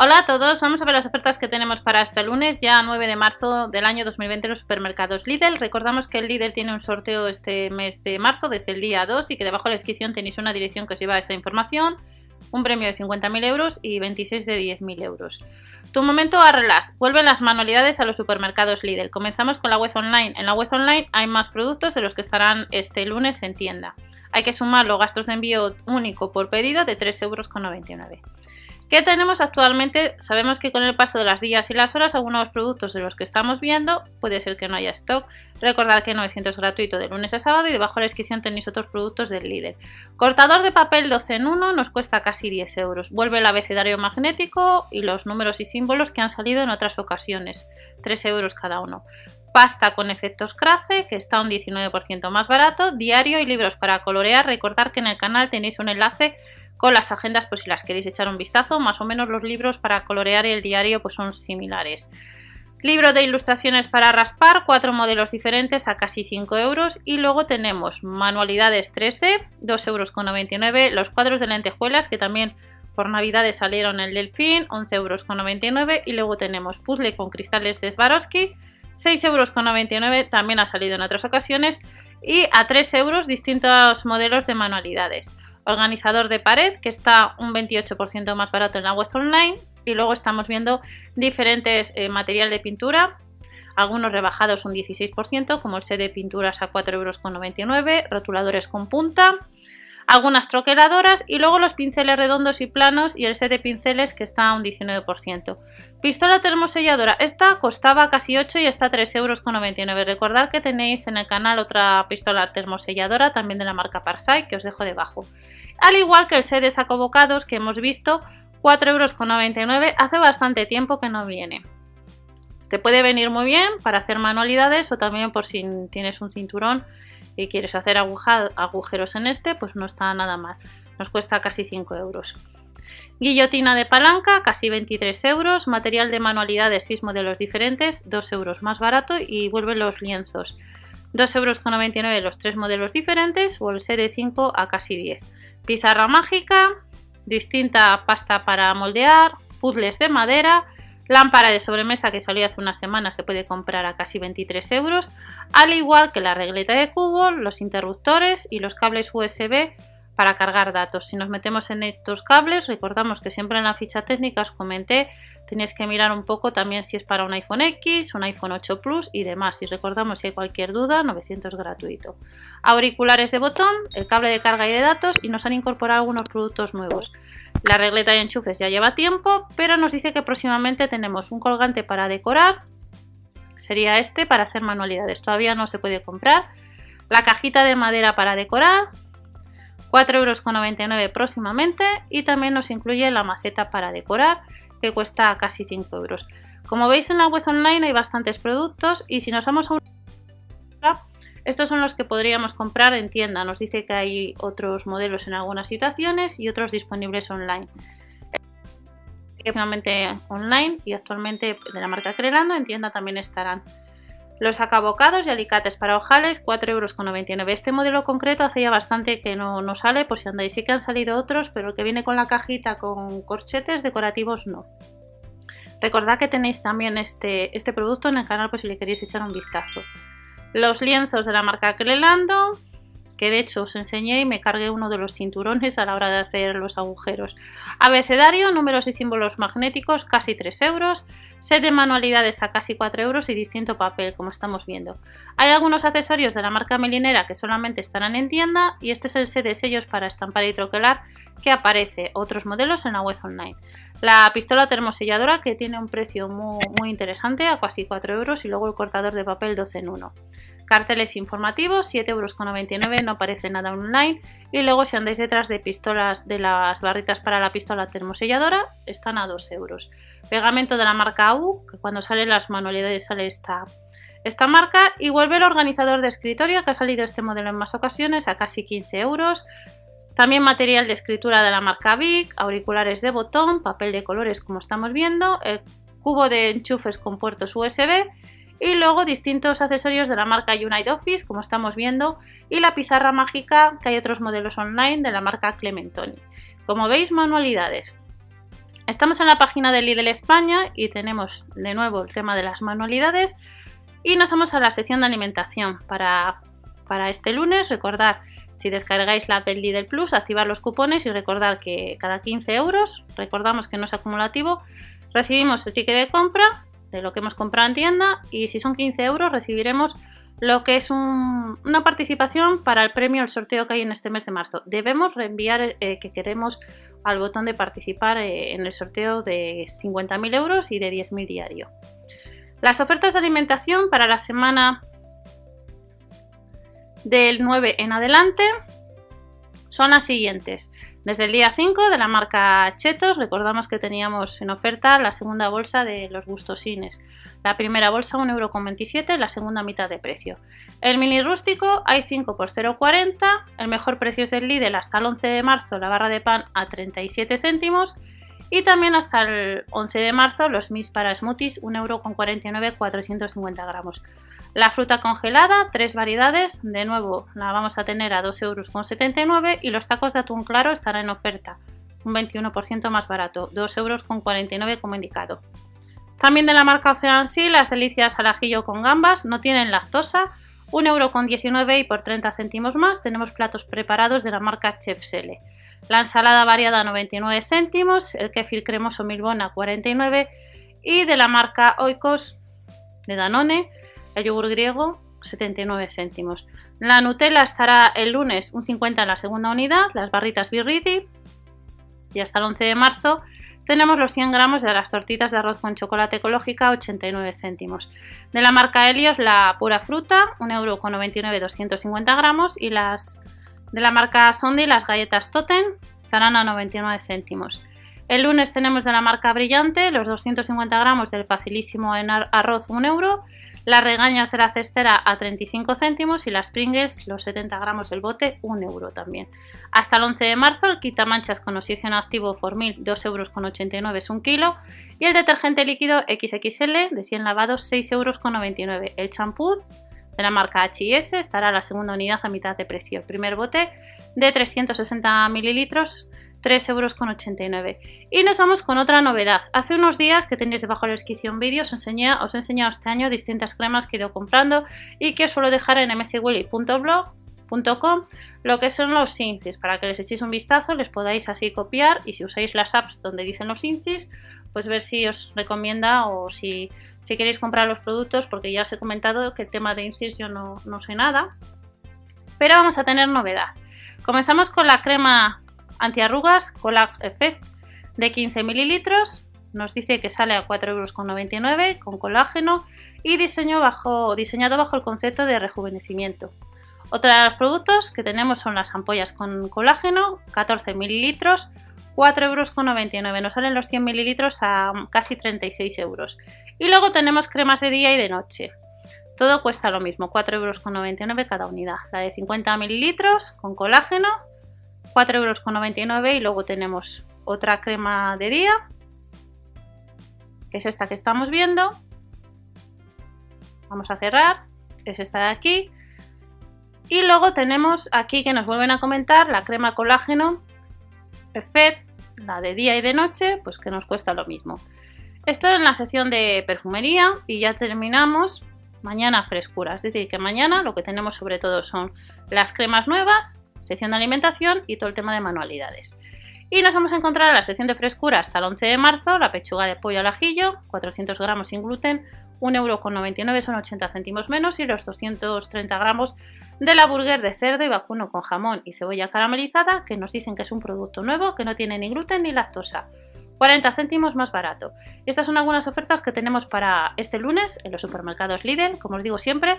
Hola a todos, vamos a ver las ofertas que tenemos para este lunes, ya 9 de marzo del año 2020 en los supermercados Lidl. Recordamos que el Lidl tiene un sorteo este mes de marzo, desde el día 2, y que debajo de la descripción tenéis una dirección que os lleva esa información, un premio de 50.000 euros y 26 de 10.000 euros. Tu momento a relax, vuelven las manualidades a los supermercados Lidl. Comenzamos con la web online. En la web online hay más productos de los que estarán este lunes en tienda. Hay que sumar los gastos de envío único por pedido de 3,99 euros. ¿Qué tenemos actualmente? Sabemos que con el paso de las días y las horas, algunos productos de los que estamos viendo puede ser que no haya stock. Recordad que 900 es gratuito de lunes a sábado y debajo de la descripción tenéis otros productos del líder. Cortador de papel 12 en 1 nos cuesta casi 10 euros. Vuelve el abecedario magnético y los números y símbolos que han salido en otras ocasiones, 3 euros cada uno pasta con efectos Crace, que está un 19% más barato, diario y libros para colorear. Recordad que en el canal tenéis un enlace con las agendas pues si las queréis echar un vistazo, más o menos los libros para colorear el diario pues son similares. Libro de ilustraciones para raspar, cuatro modelos diferentes a casi 5 euros. Y luego tenemos manualidades 3D, 2,99 euros. Los cuadros de lentejuelas, que también por navidades salieron el delfín, 11,99 euros. Y luego tenemos puzzle con cristales de Swarovski, 6,99 euros. También ha salido en otras ocasiones. Y a 3 euros distintos modelos de manualidades organizador de pared que está un 28% más barato en la web online y luego estamos viendo diferentes eh, material de pintura algunos rebajados un 16% como el set de pinturas a 4,99 euros rotuladores con punta algunas troqueladoras y luego los pinceles redondos y planos y el set de pinceles que está a un 19%. Pistola termoselladora, esta costaba casi 8 y está a 3,99 euros. Recordad que tenéis en el canal otra pistola termoselladora también de la marca Parsai que os dejo debajo. Al igual que el set de saco bocados que hemos visto 4,99 euros, hace bastante tiempo que no viene. Te puede venir muy bien para hacer manualidades o también por si tienes un cinturón y quieres hacer agujeros en este, pues no está nada mal. Nos cuesta casi 5 euros. Guillotina de palanca, casi 23 euros. Material de manualidades, 6 modelos diferentes, 2 euros más barato y vuelven los lienzos. 2,99 euros los 3 modelos diferentes o el de 5 a casi 10. Pizarra mágica, distinta pasta para moldear, puzzles de madera, Lámpara de sobremesa que salió hace una semana se puede comprar a casi 23 euros, al igual que la regleta de cubo, los interruptores y los cables USB para cargar datos. Si nos metemos en estos cables, recordamos que siempre en la ficha técnica os comenté, tenéis que mirar un poco también si es para un iPhone X, un iPhone 8 Plus y demás. Si recordamos si hay cualquier duda, 900 gratuito. Auriculares de botón, el cable de carga y de datos y nos han incorporado algunos productos nuevos. La regleta de enchufes ya lleva tiempo, pero nos dice que próximamente tenemos un colgante para decorar. Sería este para hacer manualidades. Todavía no se puede comprar. La cajita de madera para decorar, 4,99 euros próximamente y también nos incluye la maceta para decorar que cuesta casi 5 euros. Como veis en la web online hay bastantes productos y si nos vamos a una estos son los que podríamos comprar en tienda. Nos dice que hay otros modelos en algunas situaciones y otros disponibles online. Finalmente online y actualmente de la marca Crelando en tienda también estarán. Los acabocados y alicates para ojales, 4,99 euros. Este modelo concreto hace ya bastante que no, sale, por si andáis. Sí que han salido otros, pero el que viene con la cajita con corchetes decorativos no. Recordad que tenéis también este, este producto en el canal por si le queréis echar un vistazo. Los lienzos de la marca Crelando, que de hecho os enseñé y me cargué uno de los cinturones a la hora de hacer los agujeros. Abecedario, números y símbolos magnéticos, casi 3 euros. Set de manualidades a casi 4 euros y distinto papel, como estamos viendo. Hay algunos accesorios de la marca Melinera que solamente estarán en tienda y este es el set de sellos para estampar y troquelar que aparece otros modelos en la web online. La pistola termoselladora que tiene un precio muy, muy interesante a casi 4 euros y luego el cortador de papel 12 en 1. Carteles informativos, 7,99 euros, no aparece nada online. Y luego si andáis detrás de pistolas de las barritas para la pistola termoselladora, están a 2 euros. Pegamento de la marca AU, que cuando salen las manualidades sale esta, esta marca. Y vuelve el organizador de escritorio, que ha salido este modelo en más ocasiones, a casi 15 euros. También material de escritura de la marca Vic, auriculares de botón, papel de colores como estamos viendo, el cubo de enchufes con puertos USB y luego distintos accesorios de la marca Unite Office como estamos viendo y la pizarra mágica que hay otros modelos online de la marca Clementoni. Como veis, manualidades. Estamos en la página de Lidl España y tenemos de nuevo el tema de las manualidades y nos vamos a la sección de alimentación. Para, para este lunes, recordar si descargáis la app del Lidl Plus, activar los cupones y recordar que cada 15 euros, recordamos que no es acumulativo, recibimos el ticket de compra de lo que hemos comprado en tienda y si son 15 euros recibiremos lo que es una participación para el premio, el sorteo que hay en este mes de marzo. Debemos reenviar eh, que queremos al botón de participar eh, en el sorteo de 50.000 euros y de 10.000 diario. Las ofertas de alimentación para la semana del 9 en adelante son las siguientes. Desde el día 5 de la marca Chetos, recordamos que teníamos en oferta la segunda bolsa de los gustosines. La primera bolsa 1,27€, la segunda mitad de precio. El mini rústico hay 5 por 0,40, el mejor precio es del Lidl hasta el 11 de marzo, la barra de pan a 37 céntimos y también hasta el 11 de marzo los mis para smoothies 1,49€, 450 gramos. La fruta congelada, tres variedades, de nuevo la vamos a tener a 2,79 euros y los tacos de atún claro estarán en oferta, un 21% más barato, 2,49 euros como indicado. También de la marca Ocean las delicias al ajillo con gambas no tienen lactosa, 1,19 euro y por 30 céntimos más tenemos platos preparados de la marca Chef Sele. La ensalada variada 99 céntimos, el kefir cremoso Milbona 49 y de la marca Oikos de Danone el yogur griego 79 céntimos. La Nutella estará el lunes un 50 en la segunda unidad, las barritas Birriti y hasta el 11 de marzo tenemos los 100 gramos de las tortitas de arroz con chocolate ecológica 89 céntimos. De la marca Helios la pura fruta 1,99€ 250 gramos y las de la marca Sondi las galletas Totem estarán a 99 céntimos. El lunes tenemos de la marca Brillante los 250 gramos del facilísimo arroz 1 euro las regañas de la cestera a 35 céntimos y las Pringles, los 70 gramos del bote, 1 euro también. Hasta el 11 de marzo el quitamanchas con oxígeno activo Formil, 2,89 euros es un kilo. Y el detergente líquido XXL de 100 lavados, 6,99 euros. El champú de la marca H&S estará la segunda unidad a mitad de precio. El primer bote de 360 mililitros 3,89 euros. Y nos vamos con otra novedad. Hace unos días que tenéis debajo de la descripción vídeo os, enseñé, os he enseñado este año distintas cremas que he ido comprando y que suelo dejar en mswilly.blog.com lo que son los incis para que les echéis un vistazo, les podáis así copiar y si usáis las apps donde dicen los incis, pues ver si os recomienda o si, si queréis comprar los productos, porque ya os he comentado que el tema de incis yo no, no sé nada. Pero vamos a tener novedad. Comenzamos con la crema antiarrugas Colag Effect de 15 mililitros. Nos dice que sale a 4,99 euros con colágeno y diseño bajo, diseñado bajo el concepto de rejuvenecimiento. Otros productos que tenemos son las ampollas con colágeno, 14 mililitros, 4,99 euros. Nos salen los 100 mililitros a casi 36 euros. Y luego tenemos cremas de día y de noche. Todo cuesta lo mismo, 4,99 euros cada unidad. La de 50 mililitros con colágeno 4,99 euros y luego tenemos otra crema de día, que es esta que estamos viendo. Vamos a cerrar, es esta de aquí. Y luego tenemos aquí que nos vuelven a comentar la crema colágeno Effect, la de día y de noche, pues que nos cuesta lo mismo. Esto en la sección de perfumería y ya terminamos mañana frescura. Es decir, que mañana lo que tenemos sobre todo son las cremas nuevas sección de alimentación y todo el tema de manualidades. Y nos vamos a encontrar en la sección de frescura hasta el 11 de marzo, la pechuga de pollo al ajillo, 400 gramos sin gluten, 1,99€ son 80 céntimos menos y los 230 gramos de la burger de cerdo y vacuno con jamón y cebolla caramelizada que nos dicen que es un producto nuevo que no tiene ni gluten ni lactosa. 40 céntimos más barato. Estas son algunas ofertas que tenemos para este lunes en los supermercados Lidl, como os digo siempre,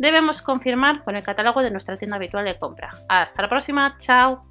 debemos confirmar con el catálogo de nuestra tienda habitual de compra. Hasta la próxima, chao.